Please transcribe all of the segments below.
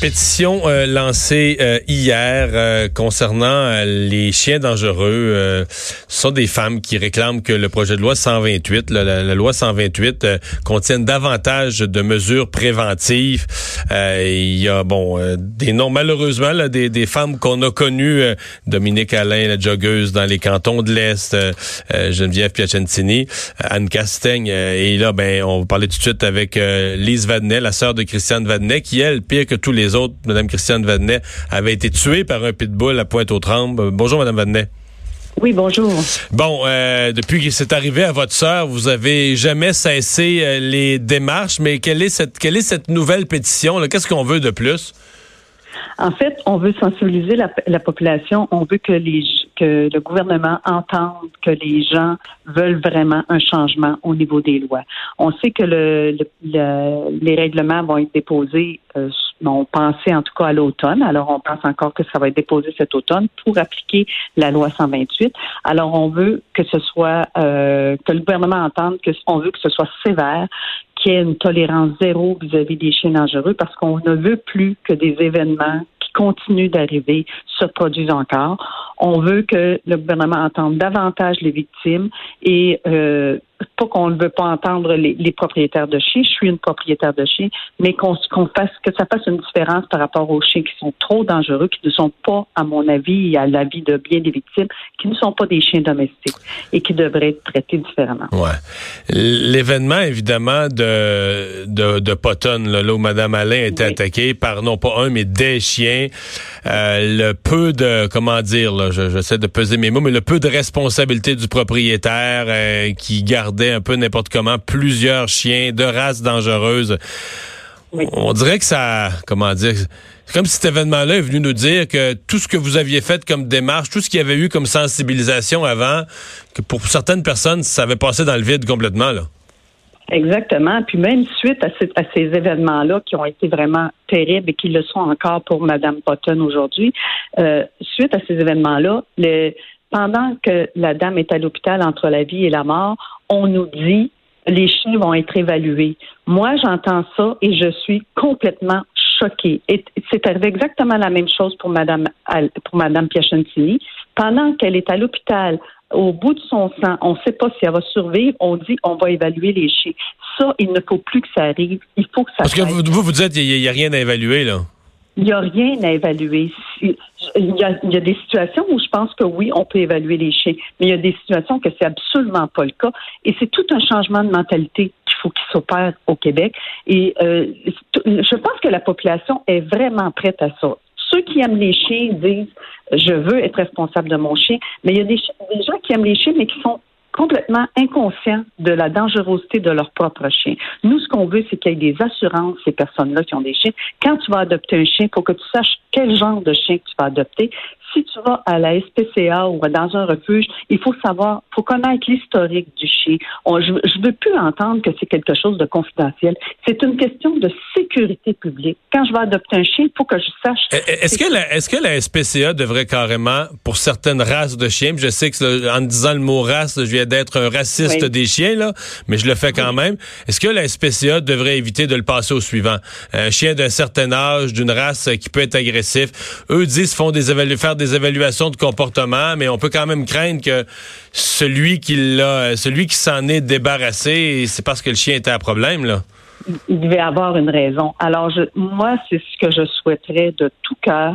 Pétition euh, lancée euh, hier euh, concernant les chiens dangereux. ce sont des femmes qui réclament que le projet de loi 128, la, loi 128, contienne davantage de mesures préventives. Il y a bon des noms malheureusement là, des, des femmes qu'on a connues, Dominique Alain, la joggeuse dans les cantons de l'Est, Geneviève Piacentini, Anne Castaigne. et là, ben, on va parler tout de suite avec Lise Vadnet, la sœur de Christiane Vadnet, qui elle, pire que tous les autres, Mme Christiane Vadnet, avait été tuée par un pitbull à Pointe-aux-Trembles. Bonjour, Mme Vadnet. Oui, bonjour. Bon, euh, depuis que c'est arrivé à votre sœur, vous avez jamais cessé euh, les démarches, mais quelle est cette, quelle est cette nouvelle pétition? Qu'est-ce qu'on veut de plus? En fait, on veut sensibiliser la, population. On veut que, les, que le gouvernement entende que les gens veulent vraiment un changement au niveau des lois. On sait que le, les règlements vont être déposés, euh, on pensait en tout cas à l'automne. Alors, on pense encore que ça va être déposé cet automne pour appliquer la loi 128. Alors, on veut que ce soit euh, que le gouvernement entende que on veut que ce soit sévère, qu'il y ait une tolérance zéro vis-à-vis des chiens dangereux parce qu'on ne veut plus que des événements qui continuent d'arriver se produisent encore. On veut que le gouvernement entende davantage les victimes et euh, pas qu'on ne veut pas entendre les, propriétaires de chiens, je suis une propriétaire de chiens, mais qu'on fasse que ça fasse une différence par rapport aux chiens qui sont trop dangereux, qui ne sont pas, à mon avis, et à l'avis de bien des victimes, qui ne sont pas des chiens domestiques et qui devraient être traités différemment. Ouais. L'événement, évidemment, de, de, de Potton, là, où Mme Alain a été attaquée par non pas un, mais des chiens, euh, le peu de, comment dire, j'essaie de peser mes mots, mais le peu de responsabilité du propriétaire euh, qui garde un peu n'importe comment plusieurs chiens de races dangereuses. On dirait que ça, comment dire, c'est comme si cet événement-là est venu nous dire que tout ce que vous aviez fait comme démarche, tout ce qu'il y avait eu comme sensibilisation avant, que pour certaines personnes, ça avait passé dans le vide complètement, là. Exactement. Puis même suite à, ces événements-là qui ont été vraiment terribles et qui le sont encore pour Mme Potton aujourd'hui, euh, suite à ces événements-là, pendant que la dame est à l'hôpital entre la vie et la mort, on nous dit les chiens vont être évalués. Moi, j'entends ça et je suis complètement choquée. Et c'est exactement la même chose pour Madame pour Madame Piacentini. Pendant qu'elle est à l'hôpital, au bout de son sang, on ne sait pas si elle va survivre. On dit on va évaluer les chiens. Ça, il ne faut plus que ça arrive. Il faut que ça. Parce que vous, vous, dites il n'y a, rien à évaluer là. Il n'y a rien à évaluer. Il y, a, des situations où je pense que oui, on peut évaluer les chiens, mais il y a des situations que c'est absolument pas le cas. Et c'est tout un changement de mentalité qu'il faut qu'il s'opère au Québec. Et euh, je pense que la population est vraiment prête à ça. Ceux qui aiment les chiens disent je veux être responsable de mon chien, mais il y a des, des gens qui aiment les chiens mais qui sont complètement inconscients de la dangerosité de leur propre chien. Nous, ce qu'on veut, c'est qu'il y ait des assurances, ces personnes-là qui ont des chiens. Quand tu vas adopter un chien, il faut que tu saches quel genre de chien tu vas adopter. Si tu vas à la SPCA ou dans un refuge, il faut savoir, faut connaître l'historique du chien. je ne veux plus entendre que c'est quelque chose de confidentiel. C'est une question de sécurité publique. Quand je vais adopter un chien, il faut que je sache. Eh, eh, est-ce que, la, est-ce que la SPCA devrait carrément, pour certaines races de chiens, je sais que en disant le mot race, je viens d'être un raciste des chiens, là, mais je le fais quand même. Est-ce que la SPCA devrait éviter de le passer au suivant? Un chien d'un certain âge, d'une race qui peut être agressif eux disent font des faire des évaluations de comportement, mais on peut quand même craindre que celui qui l'a, celui qui s'en est débarrassé, c'est parce que le chien était à problème là. Il devait avoir une raison. Alors moi, c'est ce que je souhaiterais de tout cœur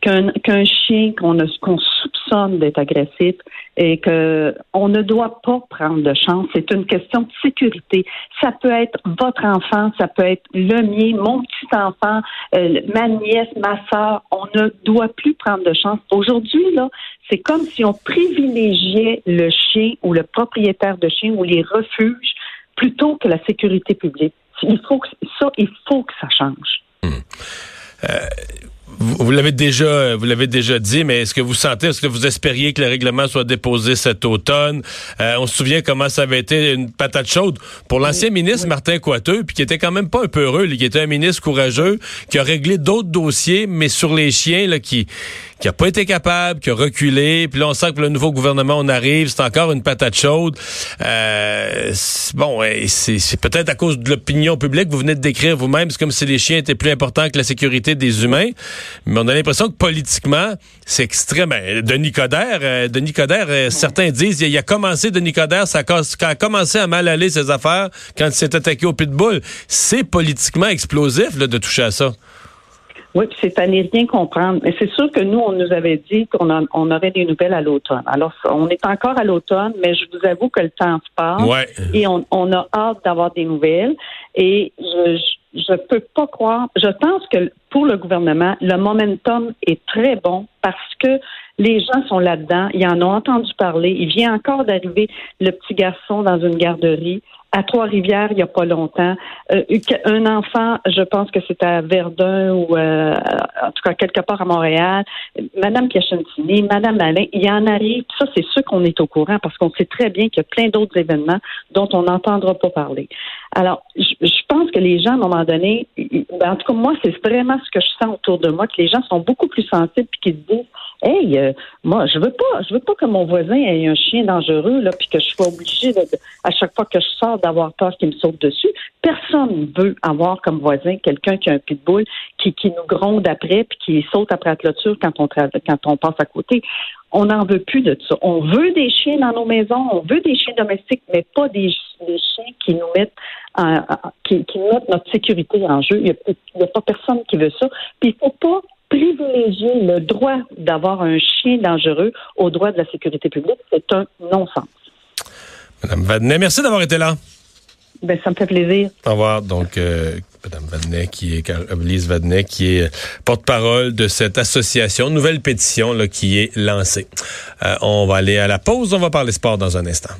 qu'un chien qu'on qu'on soupçonne d'être agressif et que on ne doit pas prendre de chance. C'est une question de sécurité. Ça peut être votre enfant, ça peut être le mien, mon petit enfant, euh, ma nièce, ma soeur. On ne doit plus prendre de chance. Aujourd'hui, c'est comme si on privilégiait le chien ou le propriétaire de chien ou les refuges plutôt que la sécurité publique. Il faut ça, il faut que ça change. Hmm. Euh, Vous, l'avez déjà, vous l'avez déjà dit, mais est-ce que vous sentez, est-ce que vous espériez que le règlement soit déposé cet automne? Euh, On se souvient comment ça avait été une patate chaude pour l'ancien ministre Martin Coiteux, puis qui était quand même pas un peu heureux, qui était un ministre courageux, qui a réglé d'autres dossiers, mais sur les chiens là, qui qui a pas été capable, qui a reculé. Puis là, on sent que le nouveau gouvernement, on arrive, c'est encore une patate chaude. Euh, bon, c'est peut-être à cause de l'opinion publique vous venez de décrire vous-même. C'est comme si les chiens étaient plus importants que la sécurité des humains. Mais on a l'impression que politiquement, c'est extrême. Ben, Denis Coderre, euh, Denis Coderre, euh, certains disent, il a commencé, Denis Coderre, ça a, commencé à mal aller ses affaires quand il s'est attaqué au pitbull. C'est politiquement explosif là, de toucher à ça. Oui, c'est à n'y rien comprendre. Mais c'est sûr que nous, on nous avait dit qu'on on aurait des nouvelles à l'automne. Alors, on est encore à l'automne, mais je vous avoue que le temps se passe et on, on, a hâte d'avoir des nouvelles. Et je, je peux pas croire. Je pense que pour le gouvernement, le momentum est très bon parce que les gens sont là-dedans. Ils en ont entendu parler. Il vient encore d'arriver le petit garçon dans une garderie à Trois-Rivières il n'y a pas longtemps. Euh, un enfant, je pense que c'est à Verdun ou euh, en tout cas quelque part à Montréal. Madame Piachentini, Madame Alain, il y en arrive. Ça, c'est sûr qu'on est au courant parce qu'on sait très bien qu'il y a plein d'autres événements dont on n'entendra pas parler. Alors, je, pense que les gens, à un moment donné, en tout cas, moi, c'est vraiment ce que je sens autour de moi, que les gens sont beaucoup plus sensibles et qu'ils Hey, euh, moi, je veux pas, je veux pas que mon voisin ait un chien dangereux, là, puis que je sois obligé à chaque fois que je sors d'avoir peur qu'il me saute dessus. Personne ne veut avoir comme voisin quelqu'un qui a un pitbull qui, qui nous gronde après puis qui saute après la clôture quand on, quand on passe à côté. On n'en veut plus de ça. On veut des chiens dans nos maisons, on veut des chiens domestiques, mais pas des, chiens qui nous mettent qui, qui mettent notre sécurité en jeu. Il n'y a, pas personne qui veut ça. Puis il faut pas privilégier le droit d'avoir un chien dangereux au droit de la sécurité publique. C'est un non-sens. Madame Vadnet, merci d'avoir été là. Ben, ça me fait plaisir. Au revoir. Donc, euh, Madame Vadnet, qui est, Lise Vadnet, qui est porte-parole de cette association, nouvelle pétition là, qui est lancée. Euh, on va aller à la pause. On va parler sport dans un instant.